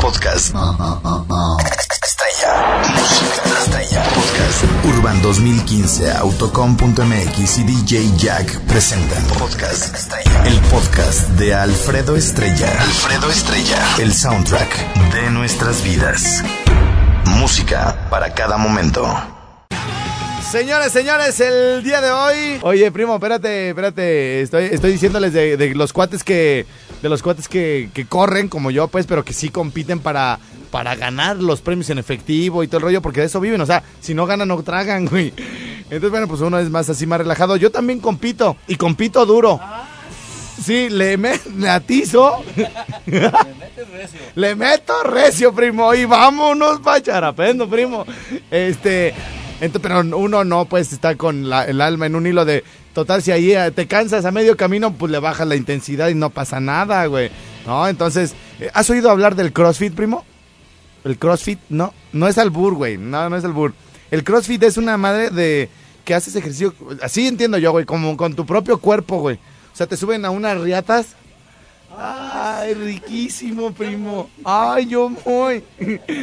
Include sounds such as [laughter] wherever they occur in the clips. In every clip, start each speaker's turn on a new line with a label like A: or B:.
A: Podcast. Estrella. Música estrella. Podcast. Urban 2015, Autocom.mx y DJ Jack presentan Podcast Estrella. El podcast de Alfredo Estrella. Alfredo Estrella. El soundtrack de nuestras vidas. Música para cada momento.
B: Señores, señores, el día de hoy. Oye, primo, espérate, espérate. Estoy, estoy diciéndoles de, de los cuates que. De los cuates que, que corren como yo, pues, pero que sí compiten para, para ganar los premios en efectivo y todo el rollo, porque de eso viven. O sea, si no ganan, no tragan, [laughs] güey. Entonces, bueno, pues uno es más así, más relajado. Yo también compito, y compito duro. Sí, le, me, le atizo. [laughs] Le meto recio, primo. Y vámonos pa' charapendo, primo. Este. ento- pero uno no, pues, está con la- el alma en un hilo de. Total, si ahí eh, te cansas a medio camino, pues le bajas la intensidad y no pasa nada, güey. No, entonces. eh, ¿Has oído hablar del CrossFit, primo? El CrossFit, no. No es albur, güey. No, no es albur. El CrossFit es una madre de. que haces ejercicio. Así entiendo yo, güey. Como con tu propio cuerpo, güey. O sea, te suben a unas riatas. Ay, riquísimo, primo. Ay, yo voy. [laughs]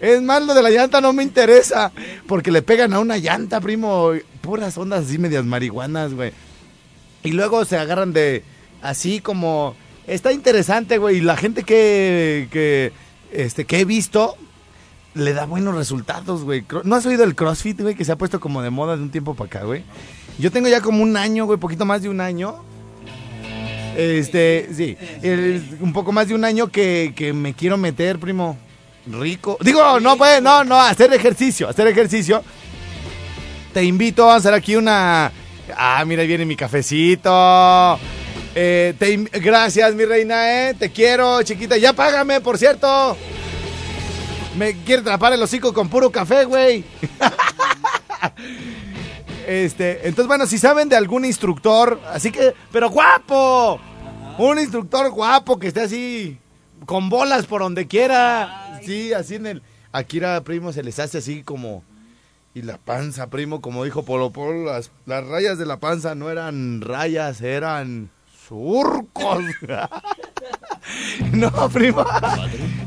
B: Es más, lo de la llanta no me interesa. Porque le pegan a una llanta, primo. Puras ondas así medias marihuanas, güey. Y luego se agarran de. Así como. Está interesante, güey. Y la gente que. que este, que he visto. Le da buenos resultados, güey. ¿No has oído el CrossFit, güey? Que se ha puesto como de moda de un tiempo para acá, güey. Yo tengo ya como un año, güey, poquito más de un año. Este, sí, un poco más de un año que, que me quiero meter, primo. Rico. Digo, no, pues, no, no, hacer ejercicio, hacer ejercicio. Te invito a hacer aquí una. Ah, mira, ahí viene mi cafecito. Eh, te Gracias, mi reina, ¿eh? Te quiero, chiquita. Ya págame, por cierto. Me quiere atrapar el hocico con puro café, güey. [laughs] Este, entonces, bueno, si saben de algún instructor, así que, pero guapo, un instructor guapo que esté así, con bolas por donde quiera, sí, así en el, Akira, primo, se les hace así como, y la panza, primo, como dijo Polo Polo, las, rayas de la panza no eran rayas, eran surcos. [laughs] no, primo.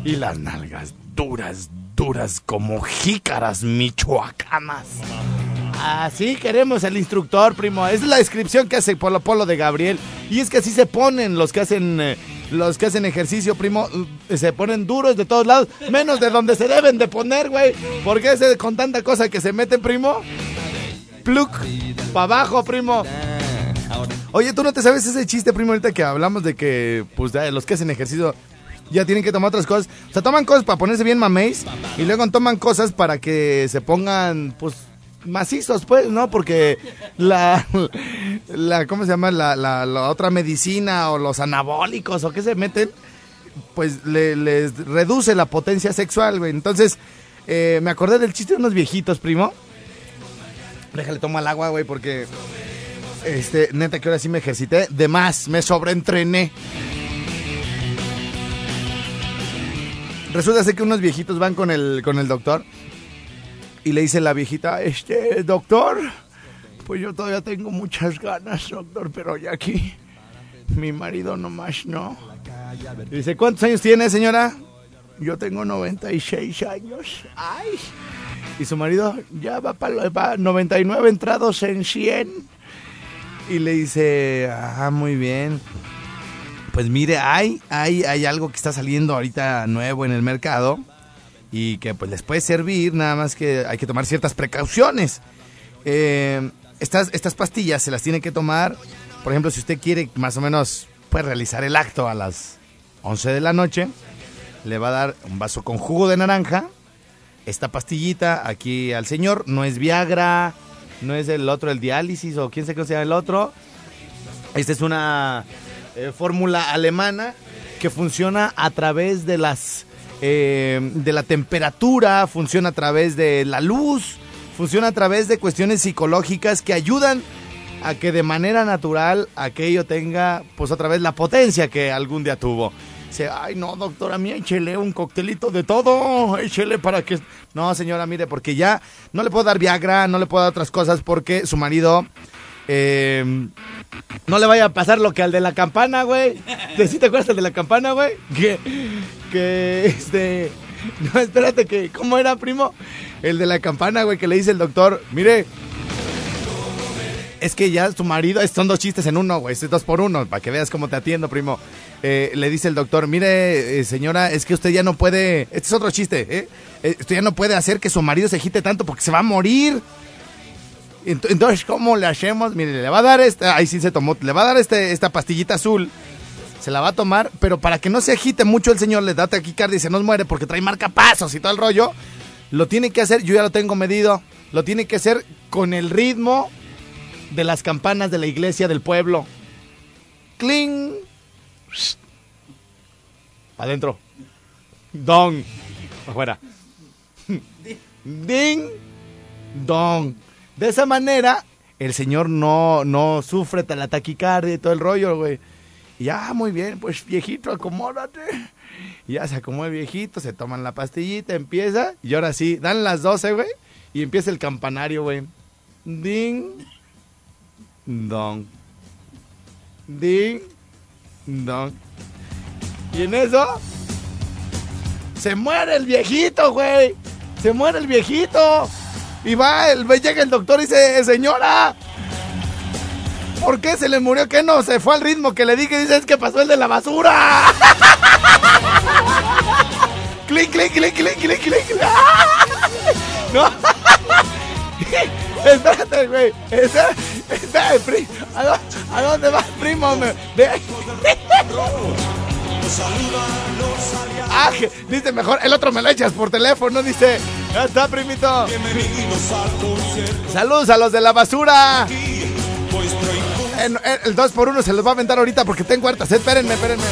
B: Y las nalgas duras, duras como jícaras michoacanas. Así queremos el instructor, primo. Es la descripción que hace Polo Polo de Gabriel. Y es que así se ponen los que hacen eh, los que hacen ejercicio, primo. eh, Se ponen duros de todos lados, menos de donde se deben de poner, güey. Porque con tanta cosa que se meten, primo. Pluk, para abajo, primo. Oye, ¿tú no te sabes ese chiste, primo, ahorita que hablamos de que, pues, ya los que hacen ejercicio ya tienen que tomar otras cosas? O sea, toman cosas para ponerse bien mameis y luego toman cosas para que se pongan, pues, macizos, pues, ¿no? Porque la, la ¿cómo se llama? La, la, otra medicina o los anabólicos o qué se meten, pues, le- les reduce la potencia sexual, güey. Entonces, eh, me acordé del chiste de unos viejitos, primo. Déjale, toma el agua, güey, porque... Este, neta que ahora sí me ejercité. De más, me sobreentrené. Resulta ser que unos viejitos van con el, con el doctor. Y le dice la viejita, este, doctor, pues yo todavía tengo muchas ganas, doctor, pero ya aquí mi marido nomás no. Dice, ¿cuántos años tiene, señora? Yo tengo 96 años. Ay. Y su marido ya va para 99 entrados en 100. Y le dice, ah, muy bien. Pues mire, hay, hay, hay algo que está saliendo ahorita nuevo en el mercado y que pues les puede servir, nada más que hay que tomar ciertas precauciones. Eh, estas, estas pastillas se las tiene que tomar, por ejemplo, si usted quiere más o menos pues, realizar el acto a las 11 de la noche, le va a dar un vaso con jugo de naranja, esta pastillita aquí al señor, no es Viagra, no es el otro, el diálisis o quién sé qué se llama el otro. Esta es una eh, fórmula alemana que funciona a través de las eh, de la temperatura, funciona a través de la luz, funciona a través de cuestiones psicológicas que ayudan a que de manera natural aquello tenga, pues otra vez, la potencia que algún día tuvo. Dice, ay no, doctora, mía, échele un coctelito de todo, échele para que... No, señora, mire, porque ya no le puedo dar Viagra, no le puedo dar otras cosas porque su marido... Eh, no le vaya a pasar lo que al de la campana, güey. ¿Sí te acuerdas del de la campana, güey? Que, que, este... No, espérate, que... ¿Cómo era, primo? El de la campana, güey, que le dice el doctor, mire, es que ya tu marido, son dos chistes en uno, güey, es dos por uno, para que veas cómo te atiendo, primo. Eh, le dice el doctor, mire, eh, señora, es que usted ya no puede, este es otro chiste, ¿eh? ¿eh? Usted ya no puede hacer que su marido se agite tanto porque se va a morir. Entonces, ¿cómo le hacemos? Mire, le va a dar esta, ahí sí se tomó, le va a dar este, esta pastillita azul, se la va a tomar, pero para que no se agite mucho el señor, le da taquicardia y se nos muere porque trae marcapasos y todo el rollo, lo tiene que hacer, yo ya lo tengo medido, lo tiene que hacer con el ritmo de las campanas de la iglesia del pueblo. Cling. Adentro. Dong. Afuera. [laughs] Ding. Dong. De esa manera, el señor no, no sufre la taquicardia y todo el rollo, güey. Ya, muy bien, pues viejito, acomódate. ya se acomoda el viejito, se toman la pastillita, empieza. Y ahora sí, dan las 12, güey. Y empieza el campanario, güey. Ding. Dong. Ding. Dong. Y en eso. Se muere el viejito, güey. Se muere el viejito. Y va, el, llega el doctor y dice, señora. ¿Por qué se le murió? ¿Qué no? Se fue al ritmo que le dije. Dice, es que pasó el de la basura. [laughs] clic, clic, clic, clic, clic, clic. [laughs] no. [laughs] Espérate, güey. Espérate, primo. ¿A dónde vas, primo? Ve. Ah, dice mejor, el otro me lo echas por teléfono, dice. Ya está, primito. Saludos a los de la basura. El 2 por 1 se los va a aventar ahorita porque tengo hartas. Espérenme, espérenme.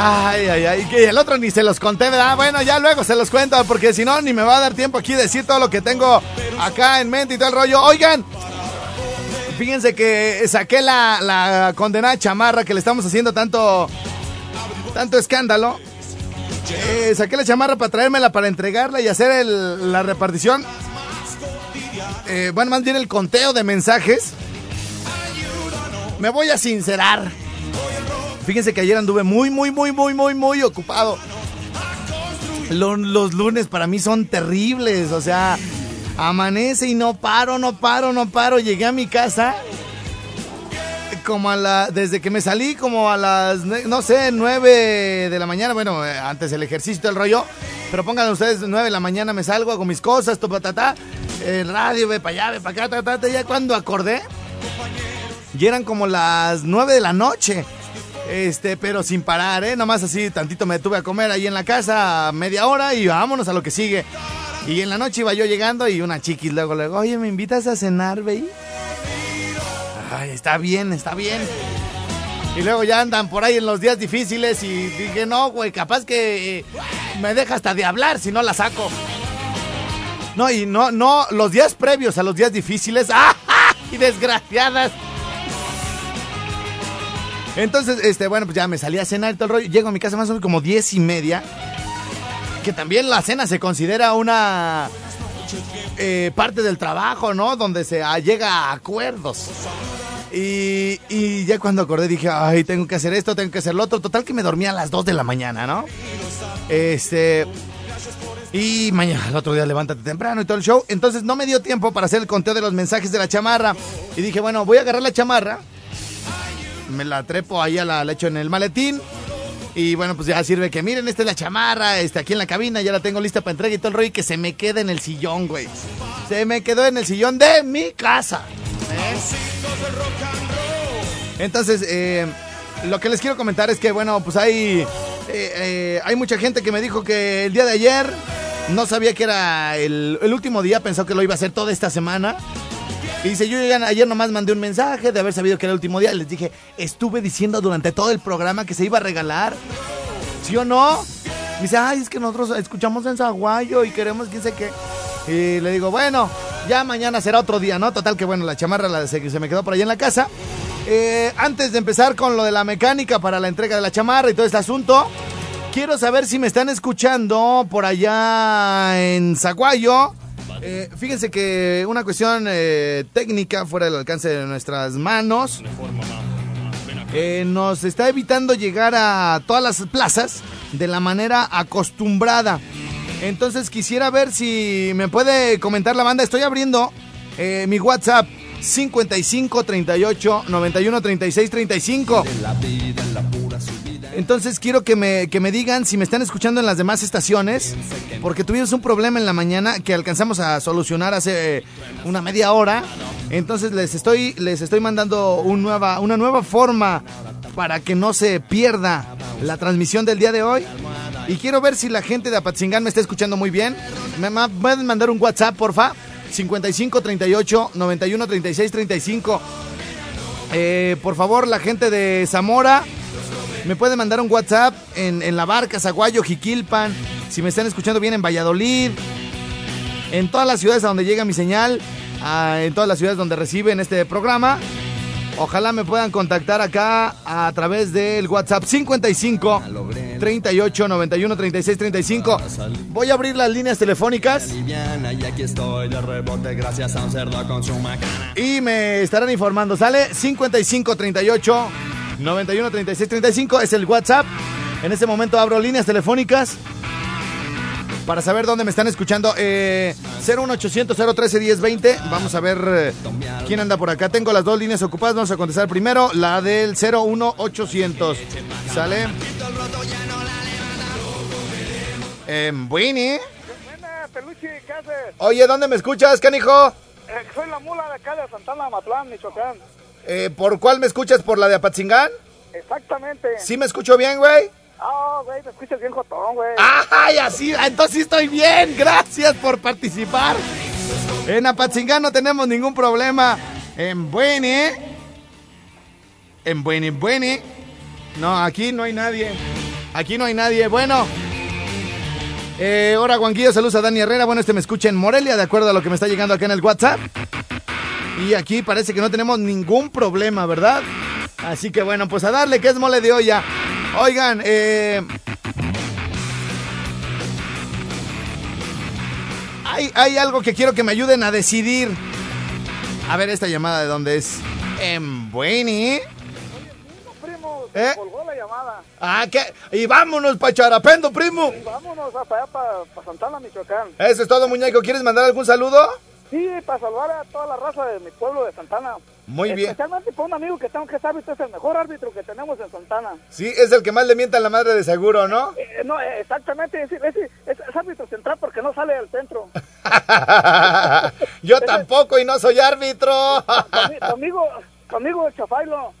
B: Ay, ay, ay, que el otro ni se los conté, ¿verdad? Bueno, ya luego se los cuento, porque si no, ni me va a dar tiempo aquí decir todo lo que tengo acá en mente y todo el rollo. Oigan, fíjense que saqué la, la condenada chamarra que le estamos haciendo tanto, tanto escándalo. Eh, saqué la chamarra para traérmela, para entregarla y hacer la repartición. Eh, bueno, más bien el conteo de mensajes. Me voy a sincerar. Fíjense que ayer anduve muy, muy, muy, muy, muy, muy ocupado. Los, lunes para mí son terribles, o sea, amanece y no paro, no paro, no paro. Llegué a mi casa como a la, desde que me salí como a las, no sé, nueve de la mañana, bueno, eh, antes el ejercicio, el rollo, pero pongan ustedes nueve de la mañana me salgo, hago mis cosas, topa, ta, el radio, ve para allá, ve para acá, ta, ta, ya cuando acordé, y eran como las nueve de la noche. Este, pero sin parar, ¿eh? Nomás así, tantito me tuve a comer ahí en la casa, media hora y vámonos a lo que sigue. Y en la noche iba yo llegando y una chiquis luego, luego, oye, ¿me invitas a cenar, güey? Ay, está bien, está bien. Y luego ya andan por ahí en los días difíciles y dije, no, güey, capaz que me deja hasta de hablar si no la saco. No, y no, no, los días previos a los días difíciles, [laughs] ¡ah! Y desgraciadas. Entonces, este, bueno, pues ya me salí a cenar y todo el rollo. Llego a mi casa más o menos como diez y media. Que también la cena se considera una eh, parte del trabajo, ¿no? Donde se llega a acuerdos. Y, y, ya cuando acordé dije, ay, tengo que hacer esto, tengo que hacer lo otro. Total que me dormía a las 2 de la mañana, ¿no? Este. Y mañana, el otro día, levántate temprano y todo el show. Entonces no me dio tiempo para hacer el conteo de los mensajes de la chamarra. Y dije, bueno, voy a agarrar la chamarra me la trepo ahí la, la echo en el maletín. Y bueno, pues ya sirve que miren, esta es la chamarra, este, aquí en la cabina, ya la tengo lista para entrega y todo el rollo y que se me quede en el sillón, güey. Se me quedó en el sillón de mi casa. ¿eh? Entonces, eh, lo que les quiero comentar es que, bueno, pues hay Eh, eh, hay mucha gente que me dijo que el día de ayer no sabía que era el, el último día, pensó que lo iba a hacer toda esta semana. Y dice, yo ayer nomás mandé un mensaje de haber sabido que era el último día. Les dije, estuve diciendo durante todo el programa que se iba a regalar. ¿Sí o no? Me dice, ay, es que nosotros escuchamos en Zaguayo y queremos que sé qué. Y le digo, bueno, ya mañana será otro día, ¿no? Total que bueno, la chamarra la, se, me quedó por ahí en la casa. Eh, antes de empezar con lo de la mecánica para la entrega de la chamarra y todo este asunto, quiero saber si me están escuchando por allá en Zaguayo. Eh, fíjense que una cuestión eh, técnica fuera del alcance de nuestras manos eh, nos está evitando llegar a todas las plazas de la manera acostumbrada. Entonces quisiera ver si me puede comentar la banda. Estoy abriendo eh, mi WhatsApp 55 38 91 36 35. Entonces quiero que me, que me digan si me están escuchando en las demás estaciones, porque tuvimos un problema en la mañana que alcanzamos a solucionar hace una media hora. Entonces les estoy, les estoy mandando un nueva, una nueva forma para que no se pierda la transmisión del día de hoy. Y quiero ver si la gente de Apatzingán me está escuchando muy bien. ¿Me pueden mandar un WhatsApp, porfa? 55 38 91 36 35. Eh, por favor, la gente de Zamora, me puede mandar un WhatsApp en, en La Barca, Zaguayo, Jiquilpan, si me están escuchando bien en Valladolid, en todas las ciudades a donde llega mi señal, en todas las ciudades donde reciben este programa. Ojalá me puedan contactar acá a través del WhatsApp 55 38 91 36 35. Voy a abrir las líneas telefónicas
C: y
B: me estarán informando. Sale 55 38 91 36 35 es el WhatsApp. En este momento abro líneas telefónicas para saber dónde me están escuchando. Eh, 01800 013 1020. Vamos a ver eh, quién anda por acá. Tengo las dos líneas ocupadas. Vamos a contestar primero la del 01800. ¿Sale? Eh.
D: Buenas, Peluche, ¿qué haces?
B: Oye, ¿dónde me escuchas, canijo?
D: Eh, soy la mula de acá de Santana, Matlán, Michoacán.
B: Eh, ¿Por cuál me escuchas? ¿Por la de Apatzingán?
D: Exactamente.
B: ¿Sí me escucho bien, güey?
D: Ah, güey, te escuchas bien jotón, güey.
B: ¡Ay, así! Entonces sí estoy bien. Gracias por participar. En Apatzingán no tenemos ningún problema. En Buene. En Buene, Buene. No, aquí no hay nadie. Aquí no hay nadie. Bueno. Eh, hola, Juanquillo. Saludos a Dani Herrera. Bueno, este me escucha en Morelia, de acuerdo a lo que me está llegando acá en el WhatsApp. Y aquí parece que no tenemos ningún problema, ¿verdad? Así que bueno, pues a darle que es mole de olla. Oigan, eh... Hay, hay algo que quiero que me ayuden a decidir. A ver esta llamada de dónde es. En Bueni. ¿Eh?
D: colgó la llamada.
B: Ah, ¿qué? Y vámonos pa' Charapendo, primo.
D: Y vámonos para allá, para, Santana, Michoacán.
B: Eso es todo, muñeco. ¿Quieres mandar algún saludo?
D: Sí, para salvar a toda la raza de mi pueblo de Santana.
B: Muy bien.
D: Especialmente para un amigo que tengo que es árbitro, es el mejor árbitro que tenemos en Santana.
B: Sí, es el que más le mienta a la madre de seguro, ¿no?
D: Eh, no, eh, exactamente, es, es, es- es árbitro central porque no sale del centro. [laughs]
B: Yo tampoco y no soy árbitro.
D: Conmi- Conmigo, conmigo el Chafailo.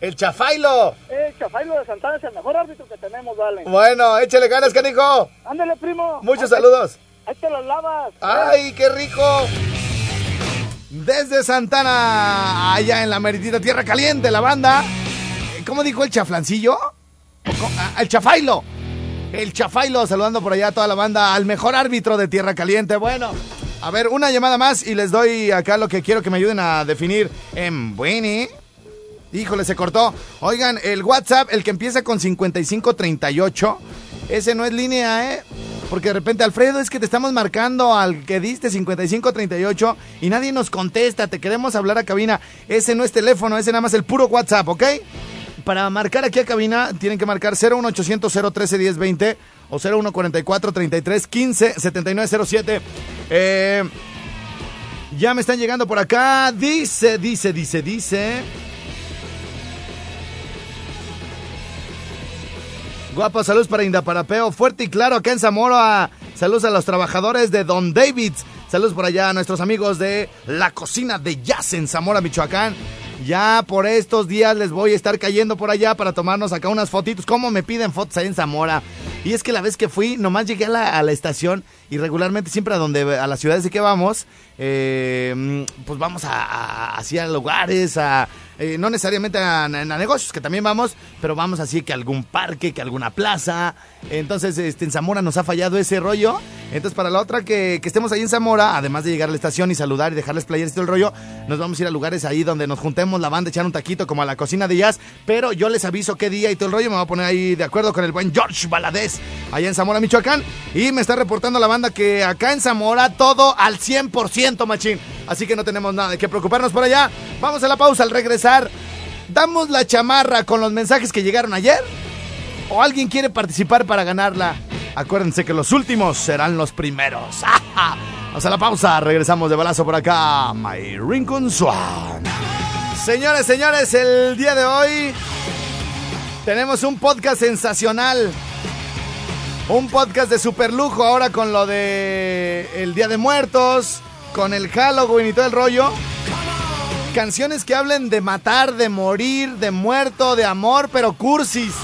B: El chafailo.
D: Eh, El Chafailo de Santana es el mejor árbitro que tenemos, vale.
B: Bueno, échale ganas, canijo.
D: Ándale, primo.
B: Muchos saludos.
D: Ahí te lavas.
B: ¡Ay, qué rico! Desde Santana, allá en la meritita Tierra Caliente, la banda. Eh, ¿Cómo dijo el chaflancillo? ¿O co- ah, El chafailo. El chafailo saludando por allá a toda la banda, al mejor árbitro de Tierra Caliente. Bueno, a ver, una llamada más y les doy acá lo que quiero que me ayuden a definir. En Bueni. Híjole, se cortó. Oigan, el WhatsApp, el que empieza con 5538, ese no es línea, ¿eh? Porque de repente, Alfredo, es que te estamos marcando al que diste 5538 y nadie nos contesta, te queremos hablar a cabina. Ese no es teléfono, ese nada más el puro WhatsApp, ¿ok? Para marcar aquí a cabina tienen que marcar 01800 013 1020 o 0144 33 15 7907. Eh, ya me están llegando por acá. Dice, dice, dice, dice. Guapo, saludos para Indaparapeo. Fuerte y claro acá en Zamora. Saludos a los trabajadores de Don David's. Saludos por allá a nuestros amigos de la cocina de Jazz en Zamora, Michoacán. Ya por estos días les voy a estar cayendo por allá para tomarnos acá unas fotitos. ¿Cómo me piden fotos ahí en Zamora? Y es que la vez que fui, nomás llegué a la, estación y regularmente siempre a donde a las ciudades de que vamos, eh, pues vamos a, a, así a lugares, a eh, no necesariamente a, negocios, que también vamos, pero vamos así que a algún parque, que a alguna plaza. Entonces, este, en Zamora nos ha fallado ese rollo. Entonces, para la otra que, estemos ahí en Zamora, además de llegar a la estación y saludar y dejarles playeras y todo el rollo, nos vamos a ir a lugares ahí donde nos juntemos la banda, echar un taquito como a la cocina de jazz. Pero yo les aviso qué día y todo el rollo. Me voy a poner ahí de acuerdo con el buen George Allá en Zamora, Michoacán. Y me está reportando la banda que acá en Zamora todo al 100%, machín. Así que no tenemos nada de qué preocuparnos por allá. Vamos a la pausa al regresar. ¿Damos la chamarra con los mensajes que llegaron ayer? ¿O alguien quiere participar para ganarla? Acuérdense que los últimos serán los primeros. [laughs] Vamos a la pausa, regresamos de balazo por acá. My Rincon Swan. Señores, señores, el día de hoy tenemos un podcast sensacional. Un podcast de super lujo ahora con lo de el Día de Muertos, con el Halloween y todo el rollo. Canciones que hablen de matar, de morir, de muerto, de amor, pero cursis.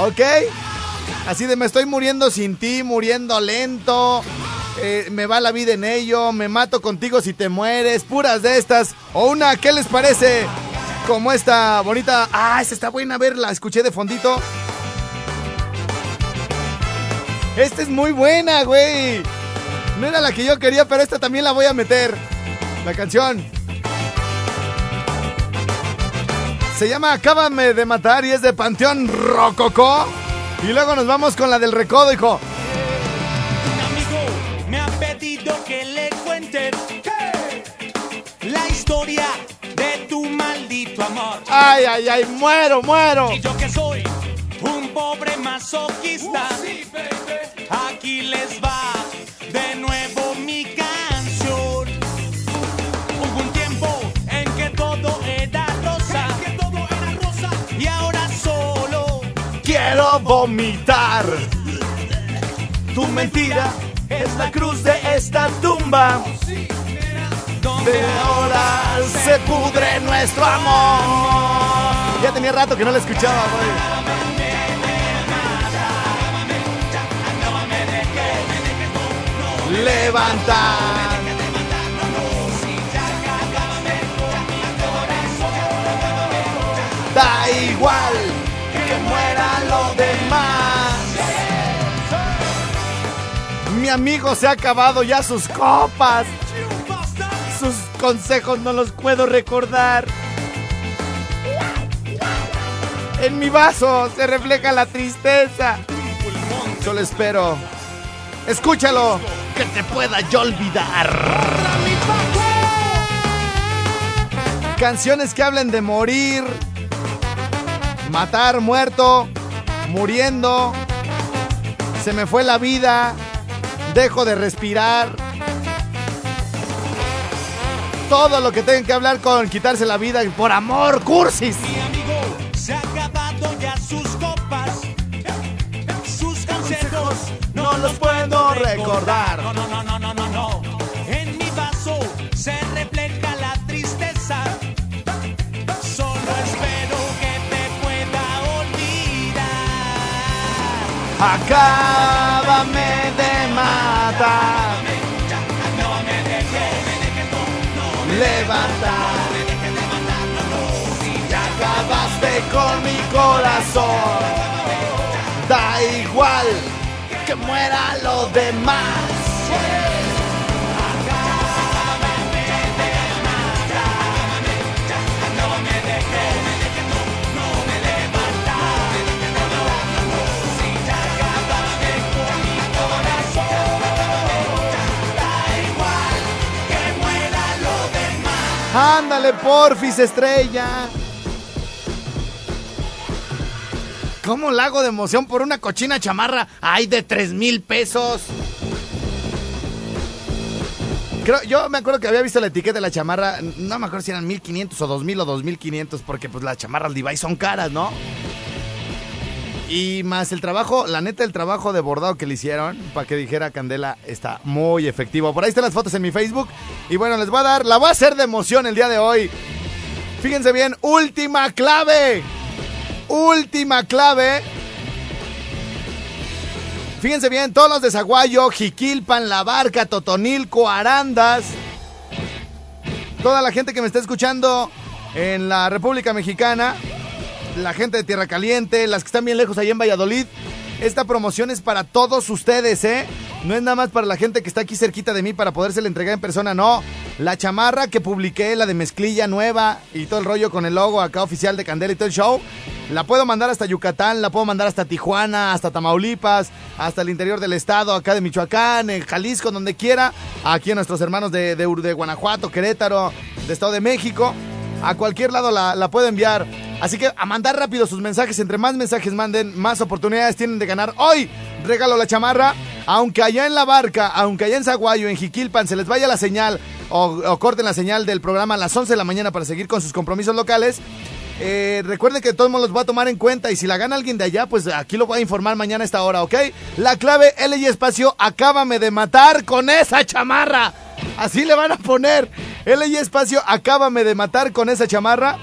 B: ¿Ok? Así de me estoy muriendo sin ti, muriendo lento. Eh, me va la vida en ello, me mato contigo si te mueres, puras de estas. O una, ¿qué les parece? Como esta bonita. Ah, esta está buena, a ver, la escuché de fondito. Esta es muy buena, güey. No era la que yo quería, pero esta también la voy a meter. La canción. Se llama Acábame de matar y es de Panteón Rococó. Y luego nos vamos con la del recodo, hijo.
E: Un amigo me ha pedido que le cuente la historia de tu maldito amor.
B: Ay, ay, ay, muero, muero.
E: Y yo que soy un pobre masoquista, aquí les va de nuevo mi canción. Hubo un tiempo en que todo era rosa, y ahora solo
B: Quiero vomitar. Tu mentira es la cruz de esta tumba. De ahora se pudre nuestro amor. Ya tenía rato que no la escuchaba, güey. Levantar. Da igual que muera lo demás. Mi amigo se ha acabado ya sus copas. Sus consejos no los puedo recordar. En mi vaso se refleja la tristeza. Solo espero. Escúchalo. Que te pueda yo olvidar. Canciones que hablen de morir, matar, muerto, muriendo. Se me fue la vida. Dejo de respirar. Todo lo que tengan que hablar con quitarse la vida por amor, cursis. Acábame de matar. Levantar. Ya acabaste con mi corazón. Da igual que muera lo demás. Ándale, porfis, estrella. ¿Cómo la hago de emoción por una cochina chamarra? ¡Ay, de tres mil pesos! Creo, yo me acuerdo que había visto la etiqueta de la chamarra, no me acuerdo si eran 1500 o 2000 o 2500, porque pues las chamarras Levi's son caras, ¿no? Y más el trabajo, la neta, el trabajo de bordado que le hicieron, para que dijera Candela, está muy efectivo. Por ahí están las fotos en mi Facebook. Y bueno, les voy a dar, la voy a hacer de emoción el día de hoy. Fíjense bien, última clave. Última clave. Fíjense bien, todos los de Zaguayo, Jiquilpan, La Barca, Totonilco, Arandas. Toda la gente que me está escuchando en la República Mexicana, la gente de Tierra Caliente, las que están bien lejos allá en Valladolid. Esta promoción es para todos ustedes, ¿eh? No es nada más para la gente que está aquí cerquita de mí para podérsela entregar en persona, no. La chamarra que publiqué, la de mezclilla nueva y todo el rollo con el logo acá oficial de Candela y todo el show, la puedo mandar hasta Yucatán, la puedo mandar hasta Tijuana, hasta Tamaulipas, hasta el interior del estado, acá de Michoacán, en Jalisco, donde quiera. Aquí a nuestros hermanos de, de, de Guanajuato, Querétaro, de Estado de México. A cualquier lado la, la puedo enviar. Así que a mandar rápido sus mensajes. Entre más mensajes manden, más oportunidades tienen de ganar. Hoy regalo la chamarra. Aunque allá en la barca, aunque allá en Zaguayo, en Jiquilpan, se les vaya la señal o, corten la señal del programa a las 11 de la mañana para seguir con sus compromisos locales. Eh, recuerden que todos los voy a tomar en cuenta y si la gana alguien de allá, pues aquí lo voy a informar mañana a esta hora, ¿ok? La clave L y espacio, acábame de matar con esa chamarra. Así le van a poner. L y espacio, acábame de matar con esa chamarra.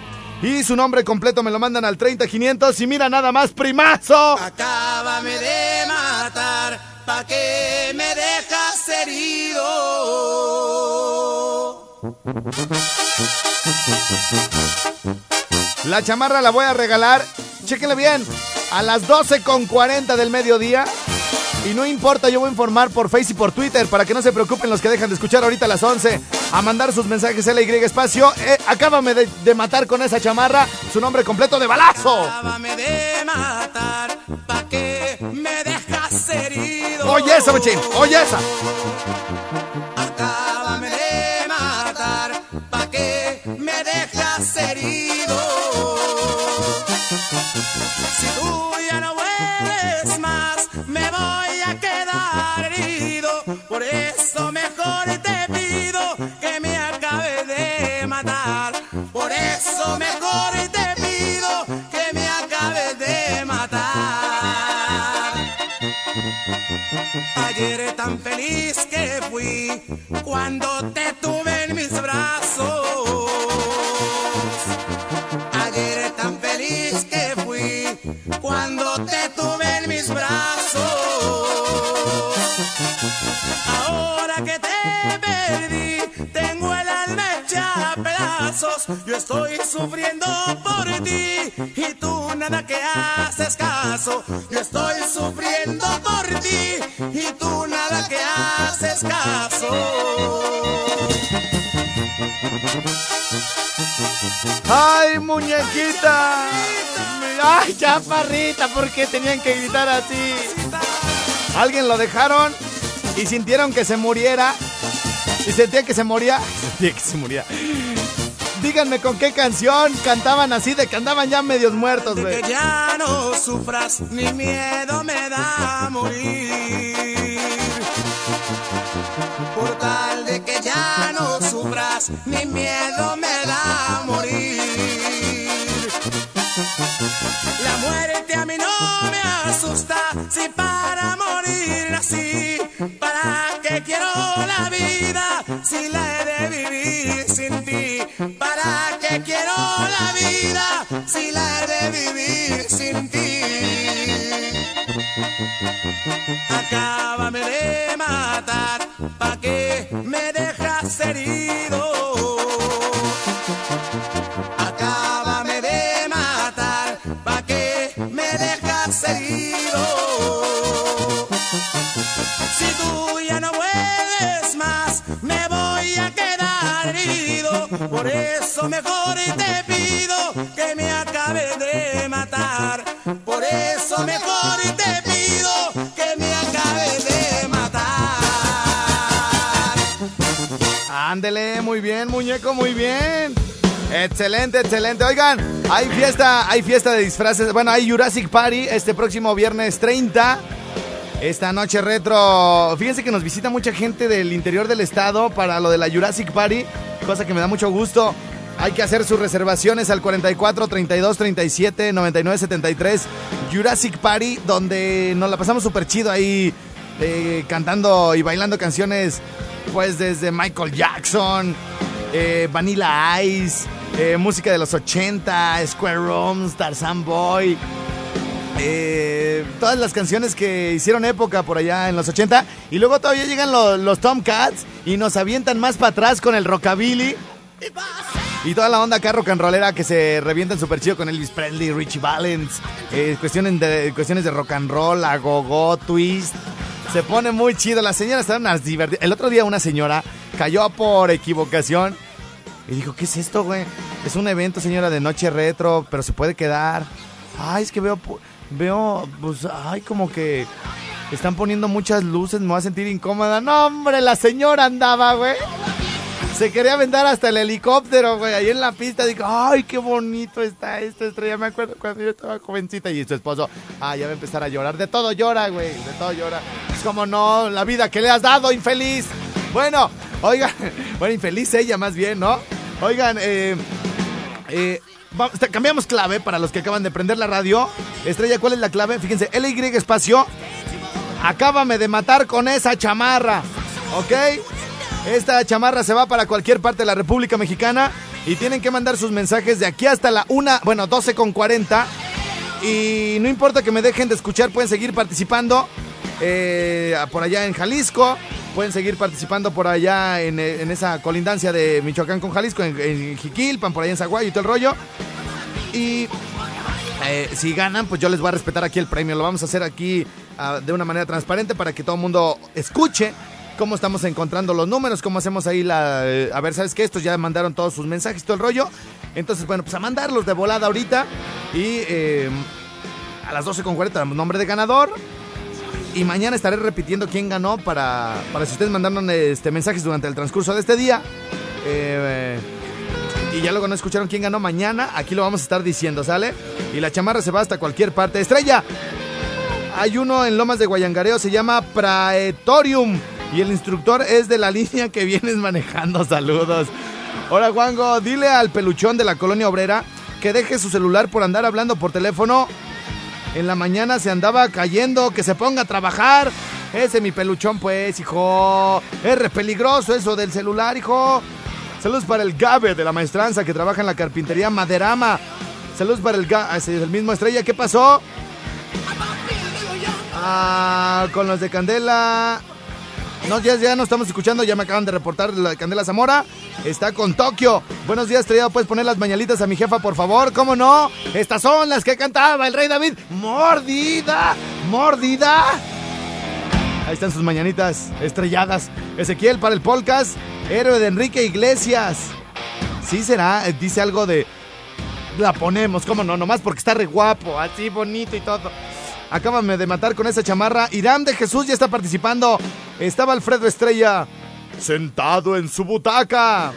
B: Y su nombre completo me lo mandan al 30500 y mira nada más, primazo.
E: Acábame de matar, pa' que me dejas herido.
B: La chamarra la voy a regalar, chéquenle bien, a las 12 con 40 del mediodía. Y no importa, yo voy a informar por Face y por Twitter para que no se preocupen los que dejan de escuchar ahorita a las 11 a mandar sus mensajes LY espacio. Eh, acábame de, de, matar con esa chamarra su nombre completo de balazo.
E: Acábame de matar, pa' que me dejas herido.
B: Oye esa, machín, oye esa.
E: Acábame de matar, pa' que me dejas herido. Si tú ya no vuelves más, me voy cuando te tuve en mis brazos. Ayer tan feliz que fui cuando te tuve en mis brazos. Ahora que te perdí, tengo el alma hecha a pedazos. Yo estoy sufriendo por ti y tú nada que haces caso. Yo estoy sufriendo haces caso.
B: ¡Ay, muñequita! ¡Ay, chaparrita! ¿Por qué tenían que gritar así? Alguien lo dejaron y sintieron que se muriera. Y sentían que se moría. [laughs] Sentía que se moría. Díganme con qué canción cantaban así de que andaban ya medios muertos,
E: güey. Que ya no sufras, ni miedo me da a morir. Por
B: muy bien. Excelente, excelente. Oigan, hay fiesta, hay fiesta de disfraces. Bueno, hay Jurassic Party este próximo viernes 30. Esta noche retro. Fíjense que nos visita mucha gente del interior del estado para lo de la Jurassic Party, cosa que me da mucho gusto. Hay que hacer sus reservaciones al 44 32 37 99 73 Jurassic Party, donde nos la pasamos súper chido ahí eh, cantando y bailando canciones, pues desde Michael Jackson, eh, Vanilla Ice, eh, música de los 80, Square Rooms, Tarzan Boy. eh, todas las canciones que hicieron época por allá en los 80. Y luego todavía llegan lo- los Tomcats y nos avientan más para atrás con el rockabilly. Y toda la onda acá rock and rollera que se revientan super chido con Elvis Presley, Richie Valens, cuestiones, de, cuestiones de rock and roll, agogó, twist. Se pone muy chido. Las señoras están unas divertidas. El otro día una señora cayó por equivocación y dijo, ¿qué es esto, güey? Es un evento, señora, de noche retro, pero se puede quedar. Ay, es que veo, veo, pues, ay, como que están poniendo muchas luces, me voy a sentir incómoda. No, hombre, la señora andaba, güey. Se quería aventar hasta el helicóptero, güey, ahí en la pista. Digo, ay, qué bonito está esta estrella. Me acuerdo cuando yo estaba jovencita y su esposo, ah, ya va a empezar a llorar. De todo llora, güey, de todo llora. Es como no, la vida que le has dado, infeliz. Bueno, oigan, [laughs] bueno, infeliz ella más bien, ¿no? Oigan, eh, eh, cambiamos clave para los que acaban de prender la radio. Estrella, ¿cuál es la clave? Fíjense, LY espacio. Acábame de matar con esa chamarra, ¿ok? Esta chamarra se va para cualquier parte de la República Mexicana y tienen que mandar sus mensajes de aquí hasta la 1, bueno, 12 con 40. Y no importa que me dejen de escuchar, pueden seguir participando eh, por allá en Jalisco. Pueden seguir participando por allá en, esa colindancia de Michoacán con Jalisco, en, en Jiquilpan, por allá en Zaguayo y todo el rollo. Y eh, si ganan, pues yo les voy a respetar aquí el premio. Lo vamos a hacer aquí ah, de una manera transparente para que todo el mundo escuche cómo estamos encontrando los números, cómo hacemos ahí la... eh, a ver, ¿sabes qué? Estos ya mandaron todos sus mensajes, todo el rollo. Entonces, bueno, pues a mandarlos de volada ahorita. Y eh, a las 12.40 damos nombre de ganador. Y mañana estaré repitiendo quién ganó para, para si ustedes mandaron este, mensajes durante el transcurso de este día. Eh, y ya luego no escucharon quién ganó mañana, aquí lo vamos a estar diciendo, ¿sale? Y la chamarra se va hasta cualquier parte. Estrella, hay uno en Lomas de Guayangareo, se llama Praetorium. Y el instructor es de la [laughs] línea que vienes manejando. Saludos. Hola, Juango, dile al peluchón de la colonia obrera que deje su celular por andar hablando por teléfono. En la mañana se andaba cayendo, que se ponga a trabajar. Ese mi peluchón, pues, hijo. Es re peligroso eso del celular, hijo. Saludos para el Gabe de la maestranza que trabaja en la carpintería Maderama. Saludos para el Gabe, es el mismo estrella. ¿Qué pasó? Ah, con los de Candela. No, ya, ya no estamos escuchando, ya me acaban de reportar la de Candela Zamora. Está con Tokio. Buenos días, Estrella. ¿Puedes poner las mañanitas a mi jefa, por favor? ¿Cómo no? Estas son las que cantaba el rey David. ¡Mordida! ¡Mordida! Ahí están sus mañanitas estrelladas. Ezequiel para el podcast. Héroe de Enrique Iglesias. Sí será, eh, dice algo de... La ponemos, ¿cómo no? Nomás porque está re guapo, así bonito y todo. Acábame de matar con esa chamarra. Irán de Jesús ya está participando. Estaba Alfredo Estrella sentado en su butaca.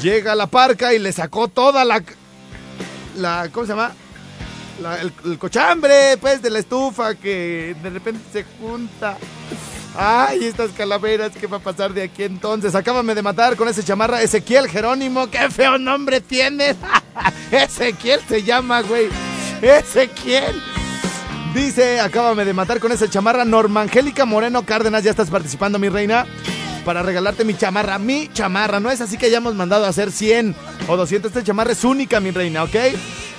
B: Llega la parca y le sacó toda la... la ¿Cómo se llama? La- el, cochambre, pues, de la estufa que de repente se junta. Ay, estas calaveras, ¿qué va a pasar de aquí entonces? Acábame de matar con ese chamarra Ezequiel Jerónimo. ¡Qué feo nombre tienes! [laughs] Ezequiel se llama, güey. Ezequiel. Dice, acábame de matar con esa chamarra. Norma Angélica Moreno Cárdenas, ya estás participando, mi reina. Para regalarte mi chamarra. Mi chamarra. No es así que hayamos mandado a hacer 100 o 200. Esta chamarra es única, mi reina, ¿ok?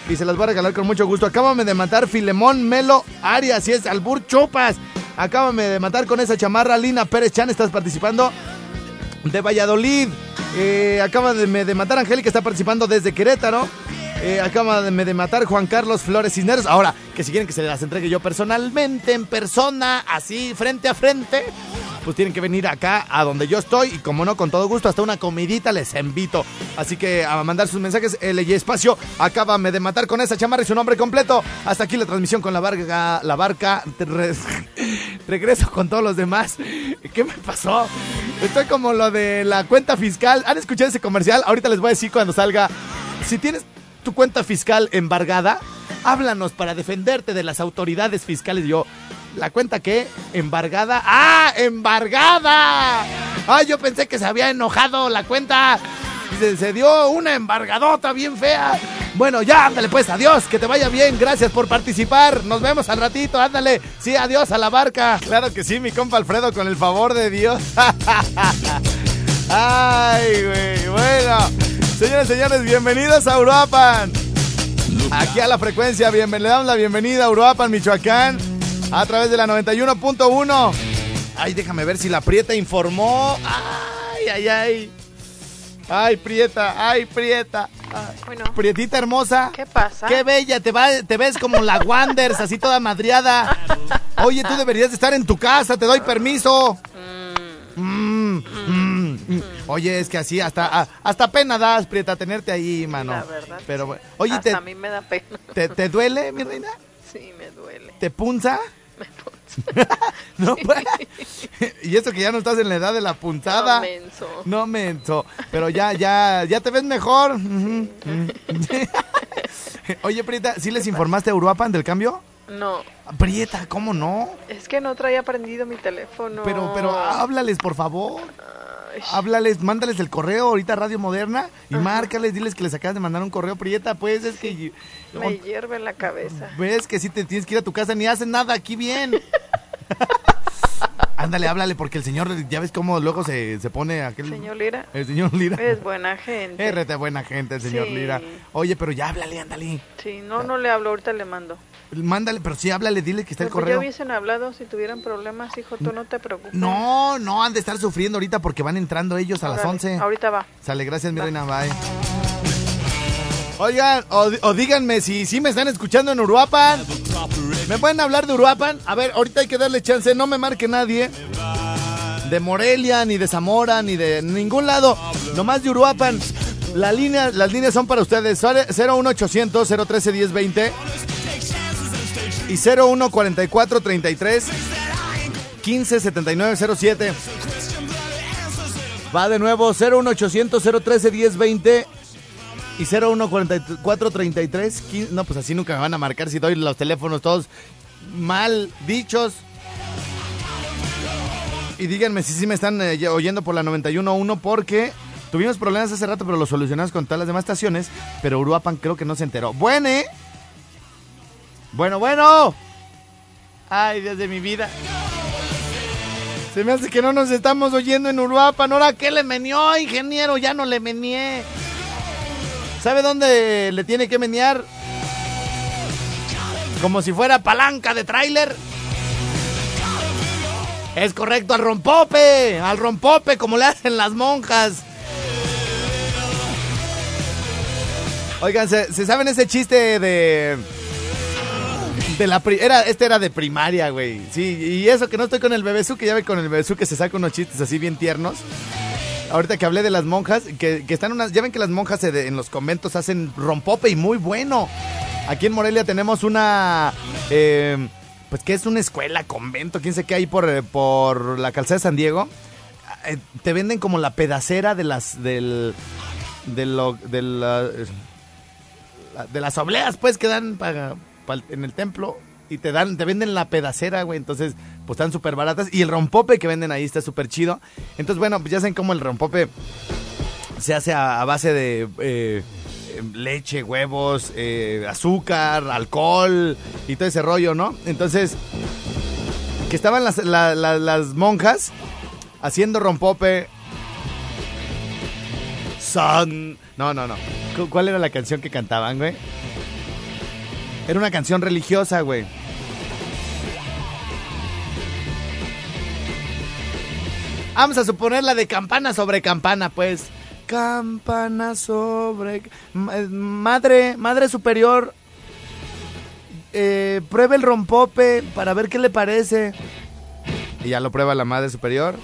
B: Y se las voy a regalar con mucho gusto. Acábame de matar Filemón Melo Arias. Y es Albur Chupas. Acábame de matar con esa chamarra. Lina Pérez Chan, estás participando de Valladolid. Eh, acaba de, de matar Angélica, está participando desde Querétaro. Eh, acaba de, matar Juan Carlos Flores Cisneros. Ahora, que si quieren que se las entregue yo personalmente, en persona, así, frente a frente, pues tienen que venir acá a donde yo estoy. Y como no, con todo gusto, hasta una comidita les invito. Así que a mandar sus mensajes. LY Espacio, acábame de matar con esa chamarra y su nombre completo. Hasta aquí la transmisión con la barca. La barca. Re- [laughs] regreso con todos los demás. ¿Qué me pasó? Estoy como lo de la cuenta fiscal. ¿Han escuchado ese comercial? Ahorita les voy a decir cuando salga. Si tienes tu cuenta fiscal embargada, háblanos para defenderte de las autoridades fiscales. Yo, ¿la cuenta qué? ¿Embargada? ¡Ah! ¡Embargada! ¡Ay, yo pensé que se había enojado la cuenta! Se, se dio una embargadota bien fea. Bueno, ya, ándale pues, adiós, que te vaya bien, gracias por participar. Nos vemos al ratito, ándale. Sí, adiós a la barca. Claro que sí, mi compa Alfredo, con el favor de Dios. [laughs] Ay, güey, bueno. Señores, señores, bienvenidos a Uruapan. Aquí a la frecuencia, bien, le damos la bienvenida a Uruapan, Michoacán, a través de la 91.1. Ay, déjame ver si la Prieta informó. Ay, ay, ay. Ay, Prieta, ay, Prieta. Ay.
F: Bueno.
B: Prietita hermosa.
F: ¿Qué pasa?
B: Qué bella, te, va- te ves como la Wanders, así toda madriada. Oye, tú deberías de estar en tu casa, te doy permiso. Mm, mm, mm. Oye, es que así hasta a- hasta pena das, Prieta, tenerte ahí, mano.
F: La verdad.
B: Pero bueno. Oye,
F: Hasta
B: te,
F: a mí me da pena. [laughs]
B: te, te duele, mi reina?
F: Sí, me duele.
B: ¿Te punza? [laughs] [laughs] no, pues. y eso que ya no estás en la edad de la puntada.
F: No, menso.
B: No, menso. Pero ya, ya, ya te ves mejor. Oye, Prieta, ¿sí les informaste a Uruapan del cambio?
F: No,
B: Prieta, ¿cómo no?
F: es que no traía prendido mi teléfono.
B: Pero, pero háblales, por favor. Háblales, mándales el correo ahorita Radio Moderna y márcales, diles que les acabas de mandar un correo, Prieta, pues es que...
F: me hierve la cabeza.
B: Ves que si te tienes que ir a tu casa ni hacen nada aquí bien. [laughs] Ándale, háblale, porque el señor, ya ves cómo luego se, se pone aquel...
F: Señor Lira,
B: El señor Lira.
F: es buena gente. [laughs]
B: Es buena gente el señor
F: Sí.
B: Lira. Oye, pero ya háblale, ándale.
F: Sí, no, no le hablo, ahorita le mando.
B: Mándale, pero sí háblale, dile que está el
F: Pues ya
B: correo.
F: hubiesen hablado si tuvieran problemas, hijo, tú no te preocupes.
B: No, no, han de estar sufriendo ahorita porque van entrando ellos a las
F: Órale,
B: 11.
F: Ahorita va.
B: Sale, gracias, mi reina, bye. Oigan, o, o díganme si sí me están escuchando en Uruapan. ¿Me pueden hablar de Uruapan? A ver, ahorita hay que darle chance, no me marque nadie. De Morelia, ni de Zamora, ni de ningún lado. Nomás de Uruapan. La línea, las líneas son para ustedes. 01800 013 1020 y 0144 33 15 79 07. Va de nuevo 01800 013 1020 y 0144 33 15. No, pues así nunca me van a marcar si doy los teléfonos todos mal dichos. Y díganme si sí me están eh, oyendo por la 91.1 porque tuvimos problemas hace rato, pero los solucionamos con todas las demás estaciones. Pero Uruapan creo que no se enteró. Bueno, ¿eh? Bueno, bueno. Ay, Dios de mi vida. Se me hace que no nos estamos oyendo en Uruapan. ¿Ahora qué le menió, ingeniero? Ya no le menié. ¿Sabe dónde le tiene que menear? Como si fuera palanca de tráiler. Es correcto, al rompope. Al rompope, como le hacen las monjas. Oigan, ¿se, se saben ese chiste de... De la era, este era de primaria, güey. Sí, y eso que no estoy con el bebesú, que ya ve con el bebesú que se saca unos chistes así bien tiernos. Ahorita que hablé de las monjas, que, que están unas. Ya ven que las monjas en los conventos hacen rompope y muy bueno. Aquí en Morelia tenemos una. eh, pues que es una escuela, convento, quién sé qué, ahí por, por la calzada de San Diego. Eh, te venden como la pedacera de las. del. de lo. de la- de las obleas, pues, que dan para, en el templo. Y te dan, te venden la pedacera, güey. Entonces, pues están súper baratas. Y el rompope que venden ahí está súper chido. Entonces, bueno, pues ya saben cómo el rompope se hace a, base de eh, leche, huevos, eh, azúcar, alcohol y todo ese rollo, ¿no? Entonces, que estaban las, la- la- las monjas haciendo rompope. Son. No, no, no. Cu- ¿Cuál era la canción que cantaban, güey? Era una canción religiosa, güey. Vamos a suponer la de campana sobre campana, pues. Campana sobre... Eh, Madre, madre superior, eh, pruebe el rompope para ver qué le parece. Y ya lo prueba la madre superior.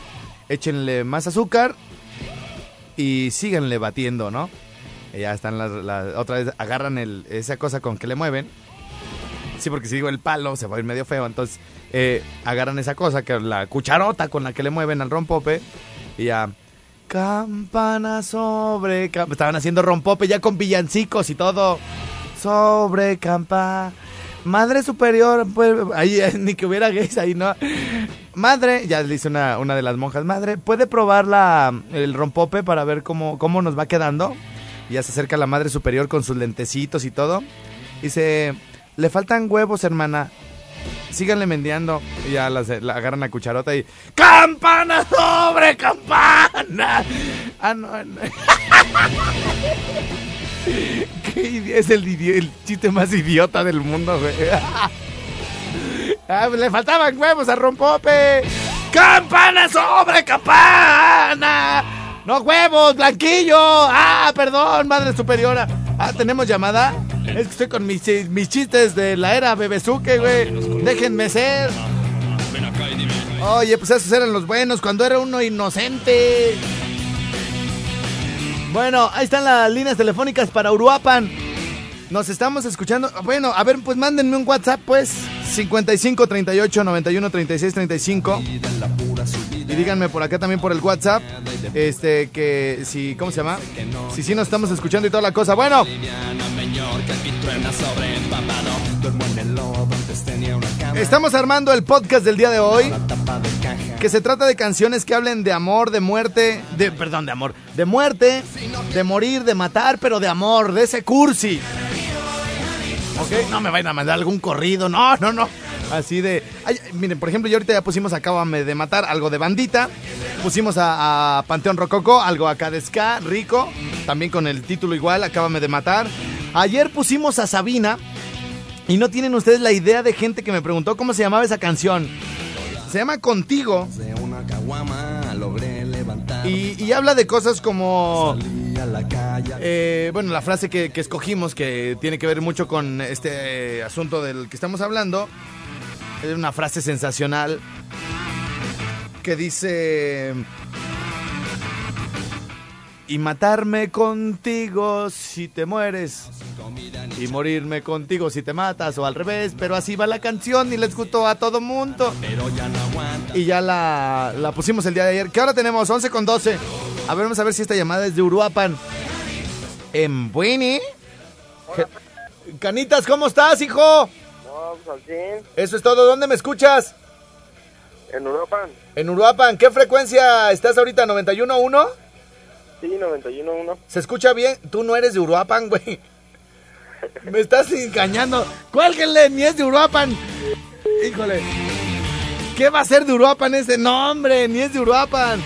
B: Échenle más azúcar y síganle batiendo, ¿no? Y ya están las, las- otra vez agarran el, esa cosa con que le mueven. Sí, porque si digo el palo se va a ir medio feo. Entonces eh, agarran esa cosa, que la cucharota con la que le mueven al rompope. Y ya. Campana sobre. Estaban haciendo rompope ya con villancicos y todo. Sobre campa. Madre superior. Pues, ahí eh, ni que hubiera gays ahí, ¿no? Madre, ya le dice una, una de las monjas. Madre, ¿puede probar la, el rompope para ver cómo, cómo nos va quedando? Y ya se acerca la madre superior con sus lentecitos y todo. Dice, le faltan huevos, hermana. síganle mendiando. Y ya las, la agarran a cucharota y. ¡Campana sobre campana! Ah, no. no. [laughs] Qué es el chiste más idiota del mundo, güey. [laughs] Ah, le faltaban huevos a Rompope. ¡Campana sobre campana! ¡No huevos, Blanquillo! ¡Ah, perdón, madre superiora! Ah, ¿tenemos llamada? Es que estoy con mis, chi- mis chistes de la era Bebezuque, güey. Déjenme ser. Oye, pues esos eran los buenos cuando era uno inocente. Bueno, ahí están las líneas telefónicas para Uruapan. Nos estamos escuchando. Bueno, a ver, pues mándenme un WhatsApp, pues. 55 38 91 36 35. Y díganme por acá también por el WhatsApp. Este, que si, ¿cómo se llama? Si sí nos estamos escuchando y toda la cosa. Bueno, estamos armando el podcast del día de hoy. Que se trata de canciones que hablen de amor, de muerte, de, perdón, de amor, de muerte, de morir, de matar, pero de amor, de ese cursi. ¿Ok? No me vayan a mandar algún corrido, no, no, no. Así de. ay, miren, por ejemplo, ya ahorita ya pusimos Acábame de matar algo de bandita. Pusimos a, a Panteón Rococo, algo acá de ska, rico. También con el título igual, Acábame de matar. Ayer pusimos a Sabina. Y no tienen ustedes la idea de gente que me preguntó cómo se llamaba esa canción. Se llama Contigo. Y, y habla de cosas como. Eh, bueno, la frase que, que escogimos, que tiene que ver mucho con este eh, asunto del que estamos hablando, es una frase sensacional que dice... Y matarme contigo si te mueres. Y morirme contigo si te matas o al revés. Pero así va la canción y les gustó a todo mundo.
C: Pero ya no aguanta.
B: Y ya la, la pusimos el día de ayer. ¿Qué hora tenemos? 11 con 12. A ver, vamos a ver si esta llamada es de Uruapan. En Bueni. Je- Canitas, ¿cómo estás, hijo?
G: No, pues
B: Eso es todo. ¿Dónde me escuchas?
G: en Europa,
B: En Uruapan. ¿Qué frecuencia estás ahorita? ¿91.1?
G: Sí, 91.1.
B: ¿Se escucha bien? Tú no eres de Uruapan, güey. Me estás engañando. Cuélguenle, ni es de Uruapan. Híjole. ¿Qué va a ser de Uruapan ese? No, hombre, ni es de Uruapan.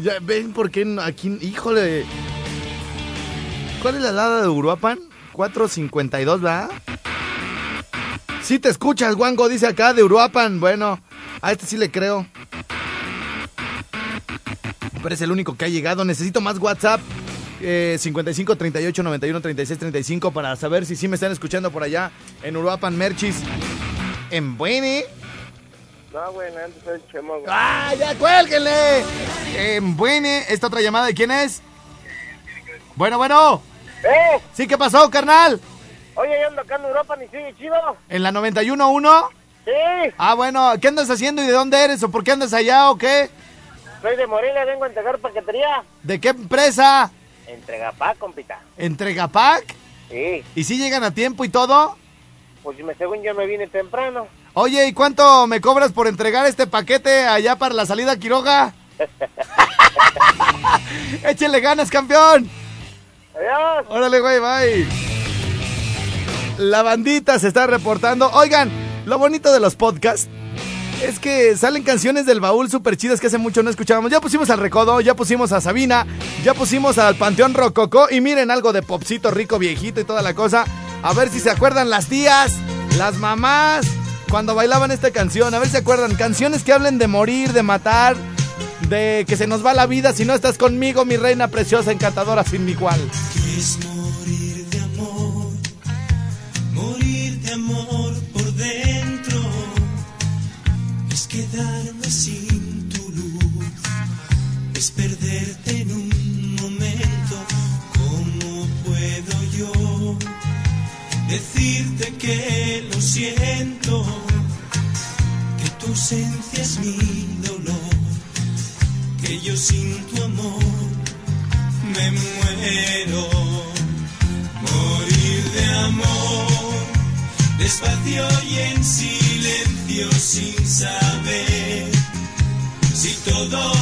B: Ya ven por qué aquí, híjole. ¿Cuál es la dada de Uruapan? 452, ¿verdad? Sí te escuchas, Wango, dice acá, de Uruapan. Bueno, a este sí le creo. Pero es el único que ha llegado. Necesito más WhatsApp. Eh, 55 38 91 36 35 para saber si sí me están escuchando por allá en Uruapan Merchis. En Buene.
G: No, güey, no, antes el chemo, güey.
B: ¡Ah, ya cuélguenle! En Buene. ¿Esta otra llamada de quién es? Bueno, bueno.
G: ¡Eh!
B: ¿Sí qué pasó, carnal?
G: Oye, yo ando acá en Europa, ni sigue chido.
B: ¿En la 91.1?
G: Sí,
B: Ah, bueno. ¿Qué andas haciendo y de dónde eres o por qué andas allá o qué?
G: Soy de Morelia, vengo a entregar paquetería.
B: ¿De qué empresa?
G: Entrega pa, compita.
B: ¿Entregapac?
G: Sí,
B: ¿Y si llegan a tiempo y todo?
G: pues me, según yo me vine temprano.
B: Oye, ¿y cuánto me cobras por entregar este paquete allá para la salida a Quiroga? [laughs] Échele ganas, campeón.
G: Adiós.
B: Órale, güey, bye. La bandita se está reportando. Oigan, lo bonito de los podcasts es que salen canciones del baúl súper chidas que hace mucho no escuchábamos. Ya pusimos al Recodo, ya pusimos a Sabina, ya pusimos al Panteón Rococó y miren algo de popcito rico, viejito y toda la cosa. A ver si se acuerdan las tías, las mamás, cuando bailaban esta canción. A ver si se acuerdan. Canciones que hablen de morir, de matar, de que se nos va la vida si no estás conmigo, mi reina preciosa, encantadora, sin igual.
E: Es quedarme sin tu luz, es perderte en un momento. ¿Cómo puedo yo decirte que lo siento? Que tu ausencia es mi dolor, que yo sin tu amor me muero. Morir de amor, despacio y en silencio sin saber si todo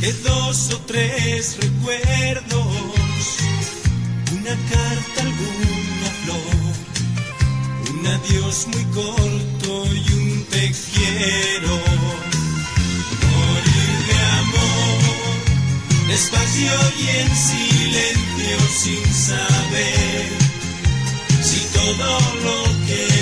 E: que dos o tres recuerdos. Una carta, alguna flor, un adiós muy corto y un te quiero. Morir de amor, despacio y en silencio sin saber si todo lo que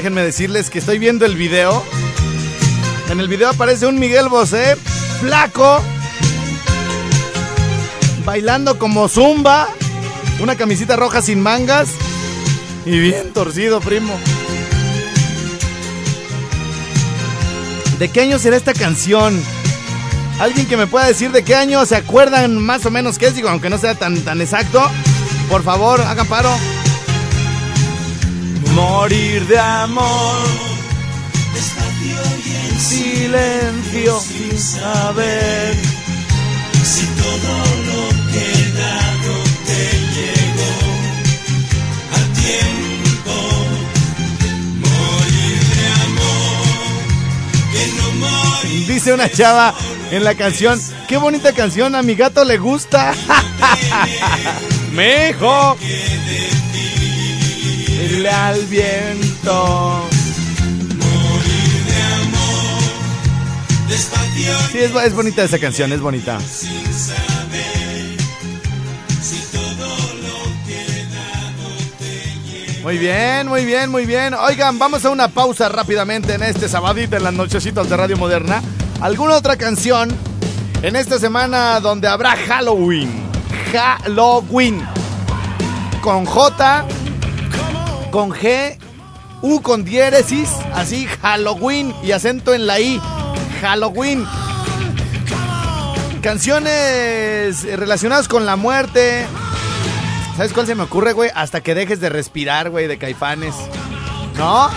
B: déjenme decirles que estoy viendo el video. En el video aparece un Miguel Bosé, flaco, bailando como zumba, una camisita roja sin mangas y bien torcido, primo. ¿De qué año será esta canción? ¿Alguien que me pueda decir de qué año se acuerdan más o menos qué es? Digo, aunque no sea tan, tan exacto. Por favor, hagan paro. Morir de amor,
E: Despacio y en
B: silencio sin saber.
E: Si todo lo que he dado te llegó a tiempo, morir de amor, que no morir
B: Dice una chava en la canción, qué bonita canción, a mi gato le gusta. [laughs] Mejo. Al viento.
E: morir de amor,
B: Sí, es, es bonita esa canción, es bonita. Muy bien, muy bien, muy bien. Oigan, vamos a una pausa rápidamente en este sabadito en las nochecitas de Radio Moderna. ¿Alguna otra canción en esta semana donde habrá Halloween? Halloween. Con J, con G, U con diéresis, así Halloween y acento en la I. Halloween. Canciones relacionadas con la muerte. ¿Sabes cuál se me ocurre, güey? Hasta que dejes de respirar, güey, de caifanes. ¿No?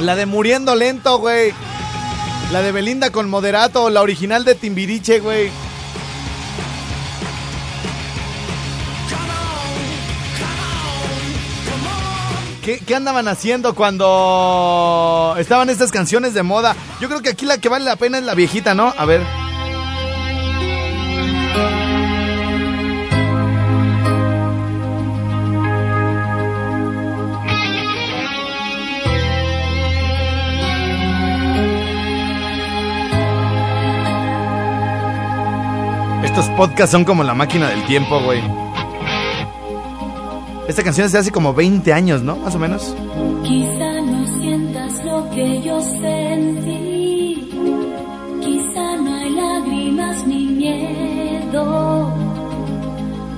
B: La de Muriendo Lento, güey. La de Belinda con Moderato, la original de Timbiriche, güey. ¿Qué, andaban haciendo cuando estaban estas canciones de moda? Yo creo que aquí la que vale la pena es la viejita, ¿no? A ver. Estos podcasts son como la máquina del tiempo, güey. Esta canción es de hace como 20 años, ¿no? Más o menos.
H: Quizá no sientas lo que yo sentí. Quizá no hay lágrimas ni miedo.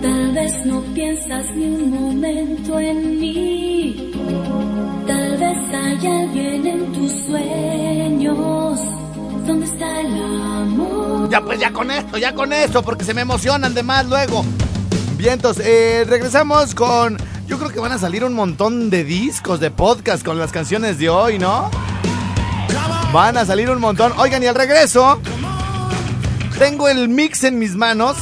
H: Tal vez no piensas ni un momento en mí. Tal vez hay alguien en tus sueños. ¿Dónde está el amor?
B: Ya pues ya con esto, ya con esto, porque se me emocionan de más luego. Vientos, eh, regresamos con... Yo creo que van a salir un montón de discos, de podcast con las canciones de hoy, ¿no? Van a salir un montón. Oigan, y al regreso, tengo el mix en mis manos,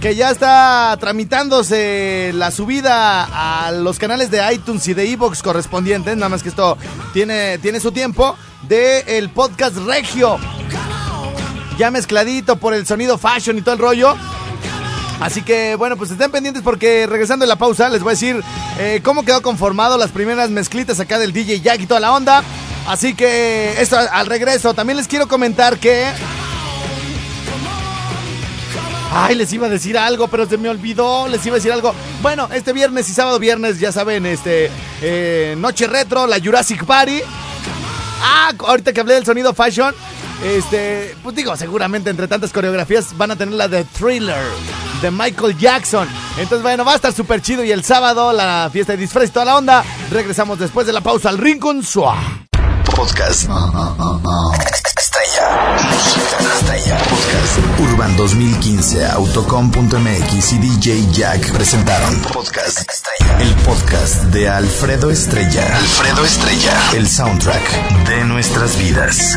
B: que ya está tramitándose la subida a los canales de iTunes y de Evox correspondientes, nada más que esto tiene, tiene su tiempo, de el podcast Regio. Ya mezcladito por el sonido fashion y todo el rollo. Así que bueno, pues estén pendientes porque regresando de la pausa les voy a decir eh, cómo quedó conformado las primeras mezclitas acá del DJ Jack y toda la onda. Así que esto al regreso. También les quiero comentar que... Ay, les iba a decir algo, pero se me olvidó. Les iba a decir algo. Bueno, este viernes y sábado viernes, ya saben, este eh, Noche Retro, la Jurassic Party. Ah, ahorita que hablé del sonido fashion, Este, pues digo, seguramente entre tantas coreografías van a tener la de Thriller de Michael Jackson. Entonces, bueno, va a estar súper chido. Y el sábado, la fiesta de disfraz y toda la onda. Regresamos después de la pausa al Rincón Suá.
A: Podcast. Estrella. Música estrella. Podcast. Urban 2015, Autocom.mx y DJ Jack presentaron Podcast Estrella. El podcast de Alfredo Estrella. Alfredo Estrella. El soundtrack de nuestras vidas.